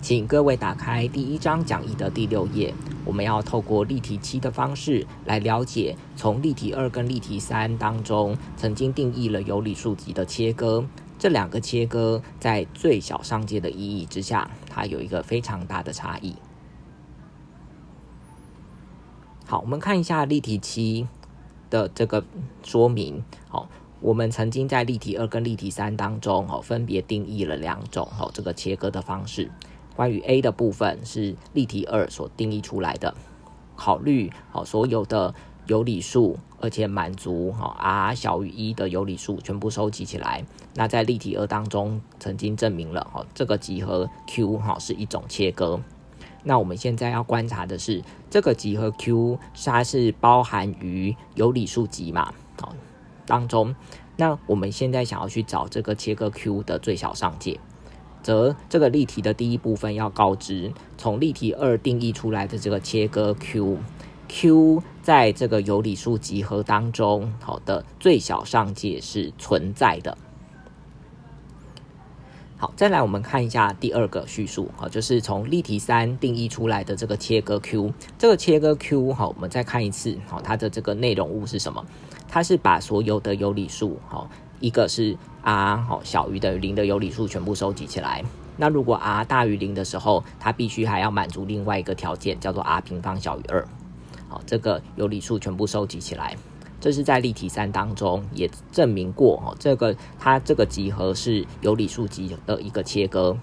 请各位打开第一章讲义的第六页。我们要透过例题七的方式来了解，从例题二跟例题三当中曾经定义了有理数集的切割。这两个切割在最小上界的意义之下，它有一个非常大的差异。好，我们看一下例题七的这个说明。好。我们曾经在例题二跟例题三当中，哦，分别定义了两种哦这个切割的方式。关于 A 的部分是例题二所定义出来的，考虑哦所有的有理数，而且满足哈 r 小于一的有理数全部收集起来。那在例题二当中曾经证明了，哦这个集合 Q 哈是一种切割。那我们现在要观察的是，这个集合 Q 它是包含于有理数集嘛？好。当中，那我们现在想要去找这个切割 Q 的最小上界，则这个例题的第一部分要告知，从例题二定义出来的这个切割 Q，Q 在这个有理数集合当中，好的最小上界是存在的。好，再来我们看一下第二个叙述，好，就是从例题三定义出来的这个切割 Q，这个切割 Q，好，我们再看一次，好，它的这个内容物是什么？它是把所有的有理数，好，一个是 r 好小于等于零的有理数全部收集起来。那如果 r 大于零的时候，它必须还要满足另外一个条件，叫做 r 平方小于二。好，这个有理数全部收集起来，这是在例题三当中也证明过，哦，这个它这个集合是有理数集的一个切割。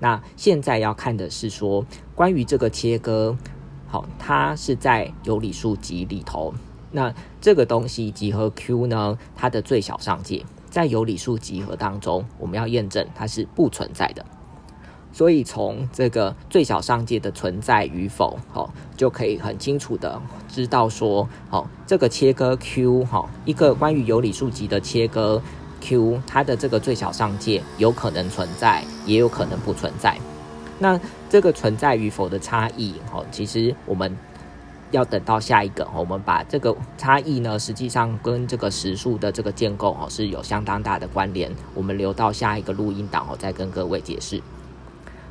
那现在要看的是说，关于这个切割，好，它是在有理数集里头。那这个东西集合 Q 呢？它的最小上界在有理数集合当中，我们要验证它是不存在的。所以从这个最小上界的存在与否，好，就可以很清楚的知道说，好，这个切割 Q，好，一个关于有理数集的切割 Q，它的这个最小上界有可能存在，也有可能不存在。那这个存在与否的差异，好，其实我们。要等到下一个，我们把这个差异呢，实际上跟这个实数的这个建构哦是有相当大的关联。我们留到下一个录音档哦，再跟各位解释。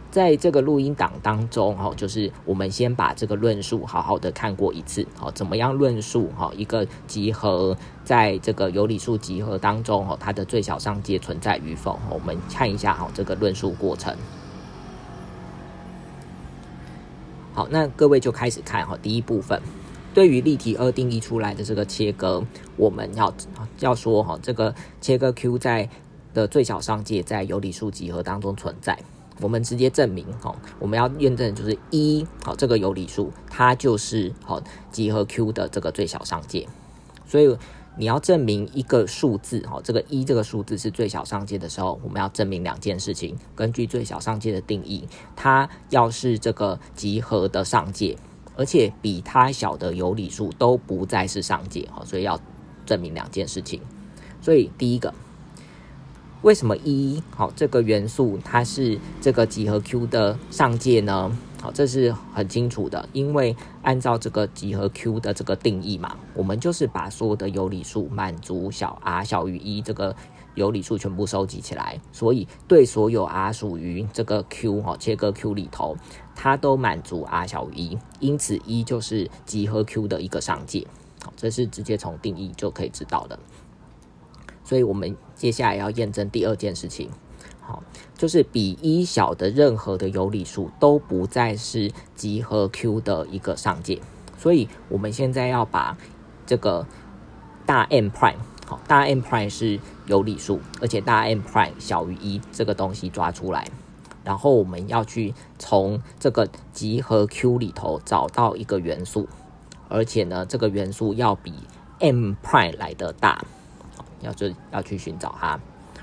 在这个录音档当中哦，就是我们先把这个论述好好的看过一次，哦，怎么样论述哈一个集合在这个有理数集合当中哦，它的最小上界存在与否？我们看一下哈这个论述过程。好，那各位就开始看哈。第一部分，对于例题二定义出来的这个切割，我们要要说哈，这个切割 Q 在的最小上界在有理数集合当中存在。我们直接证明哈，我们要验证就是一好，这个有理数它就是好集合 Q 的这个最小上界，所以。你要证明一个数字，哈，这个一这个数字是最小上界的时候，我们要证明两件事情。根据最小上界的定义，它要是这个集合的上界，而且比它小的有理数都不再是上界，哈，所以要证明两件事情。所以第一个，为什么一好这个元素它是这个集合 Q 的上界呢？这是很清楚的，因为按照这个集合 Q 的这个定义嘛，我们就是把所有的有理数满足小 r 小于一这个有理数全部收集起来，所以对所有 r 属于这个 Q 哈切割 Q 里头，它都满足 r 小于一，因此一就是集合 Q 的一个上界。好，这是直接从定义就可以知道的。所以我们接下来要验证第二件事情。好，就是比一小的任何的有理数都不再是集合 Q 的一个上界，所以我们现在要把这个大 M prime 好，大 M prime 是有理数，而且大 M prime 小于一这个东西抓出来，然后我们要去从这个集合 Q 里头找到一个元素，而且呢，这个元素要比 M prime 来的大，要就要去寻找它。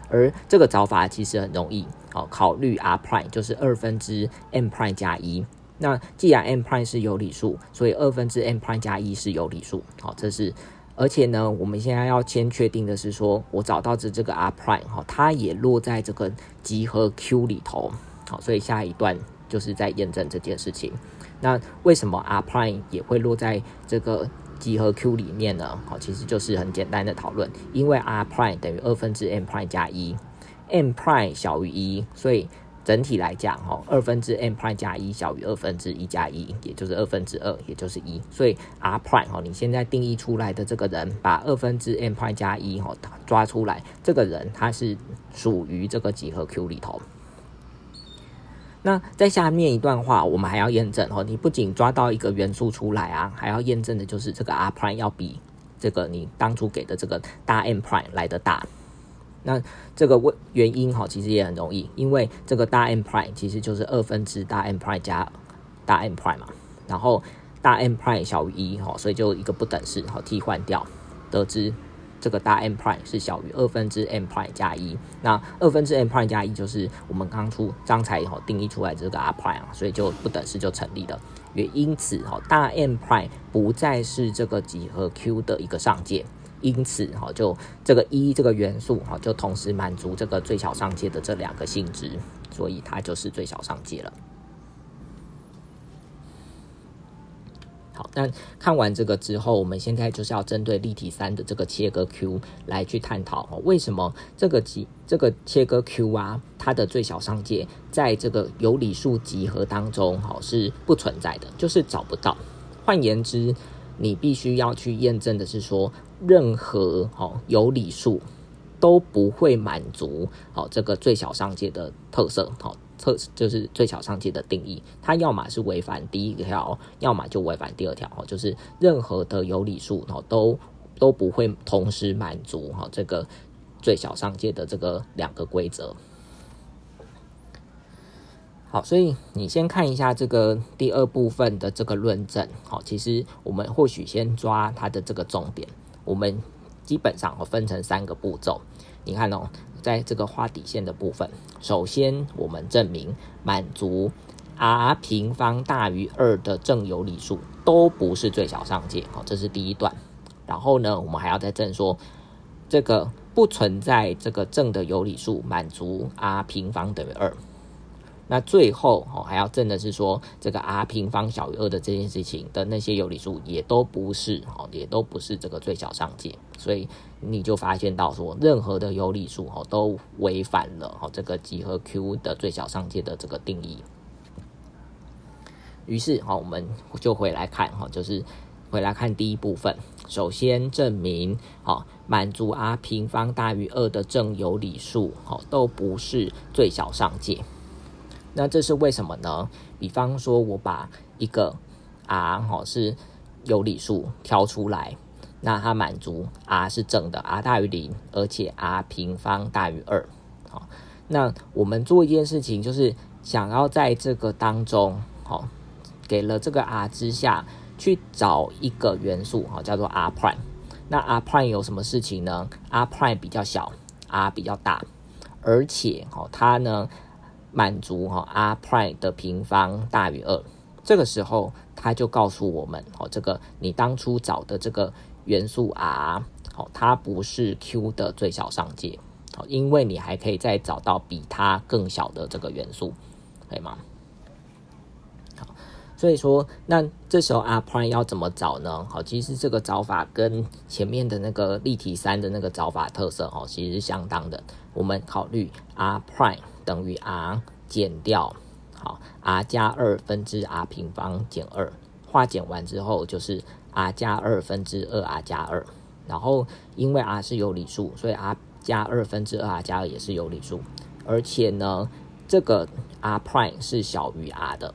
而这个找法其实很容易，好，考虑 r prime 就是二分之 m prime 加一。那既然 m prime 是有理数，所以二分之 m prime 加一是有理数。好，这是，而且呢，我们现在要先确定的是，说我找到的这个 r prime 哈，它也落在这个集合 Q 里头。好，所以下一段就是在验证这件事情。那为什么 r prime 也会落在这个？集合 Q 里面呢，好，其实就是很简单的讨论，因为 r prime 等于二分之 m prime 加一，m prime 小于一，所以整体来讲，哈，二分之 n prime 加一小于二分之一加一，也就是二分之二，也就是一。所以 r prime 哈，你现在定义出来的这个人，把二分之 n prime 加一哈抓出来，这个人他是属于这个集合 Q 里头。那在下面一段话，我们还要验证哦，你不仅抓到一个元素出来啊，还要验证的就是这个 r prime 要比这个你当初给的这个大 n prime 来的大。那这个问原因哈，其实也很容易，因为这个大 n prime 其实就是二分之大 n prime 加大 n prime 嘛，然后大 n prime 小于一哈，所以就一个不等式好替换掉，得知这个大 n prime 是小于二分之 n prime 加一。那二分之 n prime 加一就是我们刚出刚才哈定义出来这个 r prime 啊，所以就不等式就成立了。也因此哈，大 n prime 不再是这个几何 Q 的一个上界。因此，哈，就这个一这个元素，哈，就同时满足这个最小上界的这两个性质，所以它就是最小上界了。好，那看完这个之后，我们现在就是要针对立体三的这个切割 Q 来去探讨，哦，为什么这个集这个切割 Q 啊，它的最小上界在这个有理数集合当中，哈，是不存在的，就是找不到。换言之，你必须要去验证的是说。任何哦有理数都不会满足哦这个最小上界的特色，好特就是最小上界的定义，它要么是违反第一条，要么就违反第二条，哦就是任何的有理数哦都都不会同时满足哈这个最小上界的这个两个规则。好，所以你先看一下这个第二部分的这个论证，好，其实我们或许先抓它的这个重点。我们基本上哦分成三个步骤，你看哦，在这个画底线的部分，首先我们证明满足 r 平方大于二的正有理数都不是最小上界，好，这是第一段。然后呢，我们还要再证说这个不存在这个正的有理数满足 r 平方等于二。那最后哦，还要证的是说，这个 r 平方小于二的这件事情的那些有理数也都不是哦，也都不是这个最小上界，所以你就发现到说，任何的有理数哦都违反了哦这个几何 Q 的最小上界的这个定义。于是好，我们就回来看哈，就是回来看第一部分，首先证明哦满足 r 平方大于二的正有理数哦都不是最小上界。那这是为什么呢？比方说，我把一个 r 哈是有理数挑出来，那它满足 r 是正的，r 大于零，而且 r 平方大于二。好，那我们做一件事情，就是想要在这个当中，好，给了这个 r 之下去找一个元素，哈，叫做 r prime。那 r prime 有什么事情呢？r prime 比较小，r 比较大，而且，哦，它呢？满足哈 r prime 的平方大于二，这个时候它就告诉我们哦，这个你当初找的这个元素 r 哦，它不是 q 的最小上界哦，因为你还可以再找到比它更小的这个元素，可以吗？所以说那这时候 r prime 要怎么找呢？好，其实这个找法跟前面的那个例题三的那个找法特色哦，其实是相当的。我们考虑 r prime。等于 r 减掉好 r 加二分之 r 平方减二，化简完之后就是 r 加二分之二 r 加二，然后因为 r 是有理数，所以 r 加二分之二 r 加二也是有理数，而且呢，这个 r prime 是小于 r 的，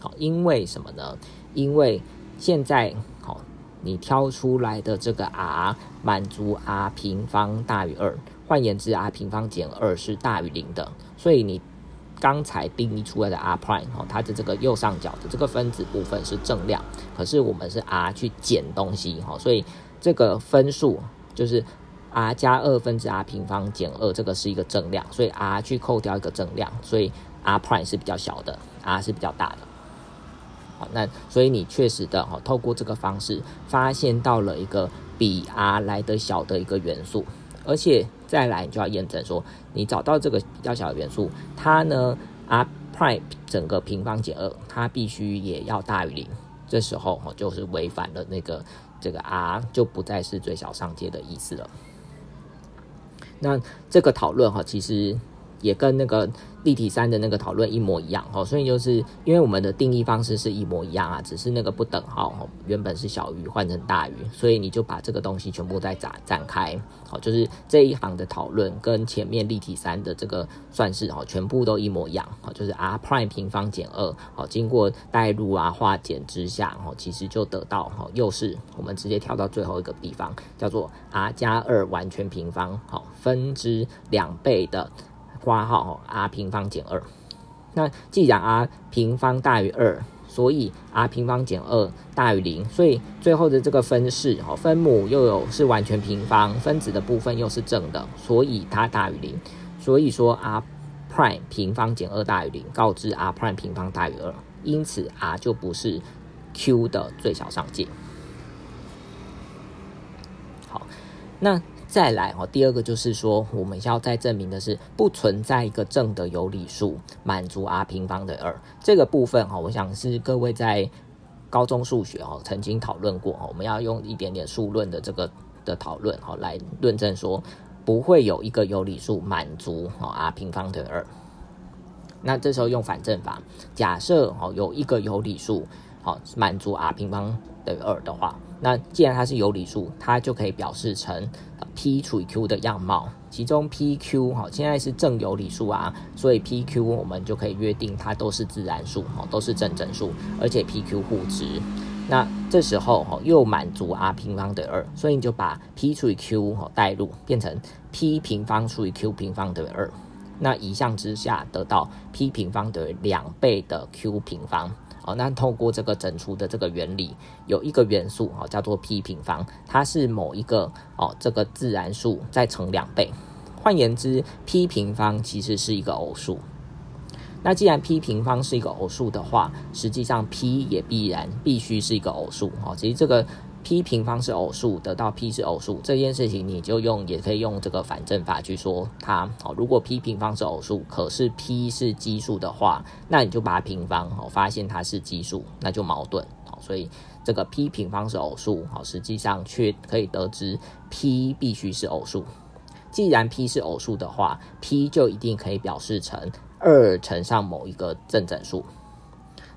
好，因为什么呢？因为现在好，你挑出来的这个 r 满足 r 平方大于二，换言之，r 平方减二是大于零的。所以你刚才定义出来的 r prime 哦，它的这个右上角的这个分子部分是正量，可是我们是 r 去减东西哈，所以这个分数就是 r 加二分之 r 平方减二，这个是一个正量，所以 r 去扣掉一个正量，所以 r prime 是比较小的，r 是比较大的。好，那所以你确实的哈，透过这个方式发现到了一个比 r 来的小的一个元素。而且再来，你就要验证说，你找到这个比较小的元素，它呢，r prime 整个平方减二，它必须也要大于零。这时候哦，就是违反了那个这个 r 就不再是最小上界的意思了。那这个讨论哈，其实也跟那个立体三的那个讨论一模一样哦，所以就是因为我们的定义方式是一模一样啊，只是那个不等号哦，原本是小于换成大于，所以你就把这个东西全部再展展开，好，就是这一行的讨论跟前面立体三的这个算式哦，全部都一模一样，哦，就是 r prime 平方减二，好，经过代入啊化简之下，哦，其实就得到哦，又是我们直接跳到最后一个地方，叫做 r 加二完全平方，好，分之两倍的。括号 r 平方减二，那既然 r 平方大于二，所以 r 平方减二大于零，所以最后的这个分式哦，分母又有是完全平方，分子的部分又是正的，所以它大于零。所以说 r prime 平方减二大于零，告知 r prime 平方大于二，因此 r 就不是 q 的最小上界。好，那。再来哦，第二个就是说，我们要再证明的是不存在一个正的有理数满足 r 平方的二这个部分哈，我想是各位在高中数学哦曾经讨论过哦，我们要用一点点数论的这个的讨论哈来论证说不会有一个有理数满足哦 r 平方的二。那这时候用反证法，假设哦有一个有理数好满足 r 平方等于二的话。那既然它是有理数，它就可以表示成 p 除以 q 的样貌，其中 p q 哈现在是正有理数啊，所以 p q 我们就可以约定它都是自然数哈，都是正整数，而且 p q 互值。那这时候哈又满足 r 平方等于二，所以你就把 p 除以 q 哈代入，变成 p 平方除以 q 平方等于二。那一项之下得到 p 平方等于两倍的 q 平方。哦，那透过这个整除的这个原理，有一个元素哦，叫做 p 平方，它是某一个哦这个自然数再乘两倍。换言之，p 平方其实是一个偶数。那既然 p 平方是一个偶数的话，实际上 p 也必然必须是一个偶数。哦，其实这个。P 平方是偶数，得到 p 是偶数这件事情，你就用也可以用这个反证法去说它。哦，如果 p 平方是偶数，可是 p 是奇数的话，那你就把它平方，哦，发现它是奇数，那就矛盾。好，所以这个 p 平方是偶数，好，实际上却可以得知 p 必须是偶数。既然 p 是偶数的话，p 就一定可以表示成二乘上某一个正整数。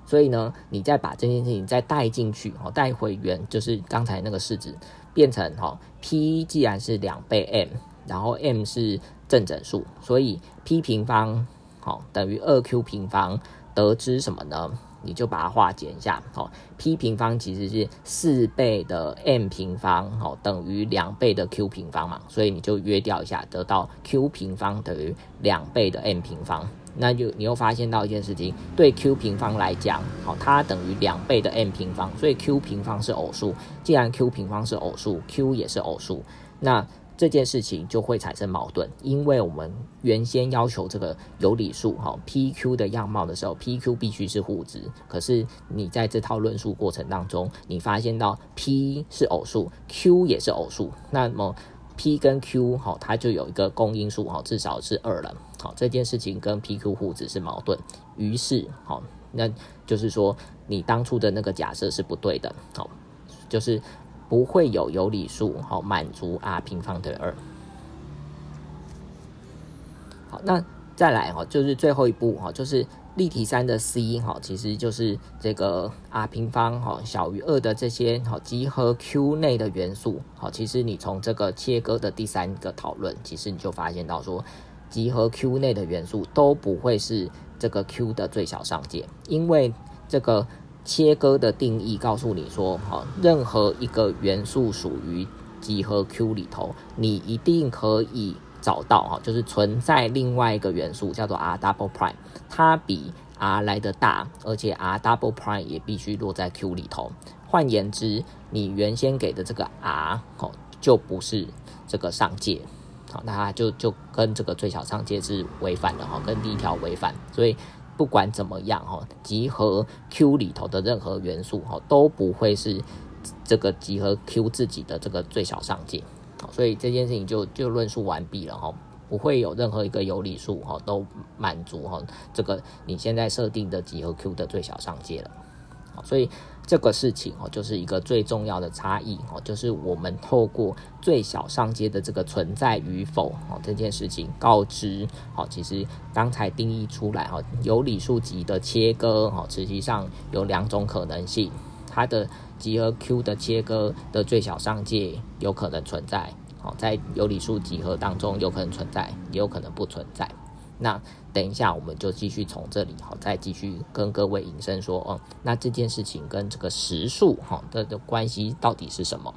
所以呢，你再把这件事情再带进去，哦，带回原，就是刚才那个式子，变成哈，p 既然是两倍 m，然后 m 是正整数，所以 p 平方好等于二 q 平方，得知什么呢？你就把它化简一下，好，p 平方其实是四倍的 m 平方，好等于两倍的 q 平方嘛，所以你就约掉一下，得到 q 平方等于两倍的 m 平方。那就你又发现到一件事情，对 q 平方来讲，好，它等于两倍的 m 平方，所以 q 平方是偶数。既然 q 平方是偶数，q 也是偶数，那这件事情就会产生矛盾，因为我们原先要求这个有理数哈 p q 的样貌的时候，p q 必须是互值。可是你在这套论述过程当中，你发现到 p 是偶数，q 也是偶数，那么。P 跟 Q 好，它就有一个公因数哈，至少是二了。好，这件事情跟 PQ 互质是矛盾，于是好，那就是说你当初的那个假设是不对的。好，就是不会有有理数好满足 r 平方等于二。好，那再来哈，就是最后一步哈，就是。立体三的 c 哈，其实就是这个 r 平方哈小于二的这些哈集合 Q 内的元素。哈，其实你从这个切割的第三个讨论，其实你就发现到说，集合 Q 内的元素都不会是这个 Q 的最小上界，因为这个切割的定义告诉你说，哈，任何一个元素属于集合 Q 里头，你一定可以。找到哈，就是存在另外一个元素叫做 r double prime，它比 r 来的大，而且 r double prime 也必须落在 Q 里头。换言之，你原先给的这个 r 哦，就不是这个上界，好，那它就就跟这个最小上界是违反的哈，跟第一条违反。所以不管怎么样哈，集合 Q 里头的任何元素哈，都不会是这个集合 Q 自己的这个最小上界。所以这件事情就就论述完毕了哈，不会有任何一个有理数哈都满足哈这个你现在设定的几何 Q 的最小上界了。所以这个事情哦，就是一个最重要的差异哦，就是我们透过最小上阶的这个存在与否哦这件事情告知好，其实刚才定义出来哈，有理数集的切割哦，实际上有两种可能性，它的集合 Q 的切割的最小上界有可能存在。好，在有理数集合当中有可能存在，也有可能不存在。那等一下，我们就继续从这里好，再继续跟各位引申说，哦，那这件事情跟这个实数哈的的关系到底是什么？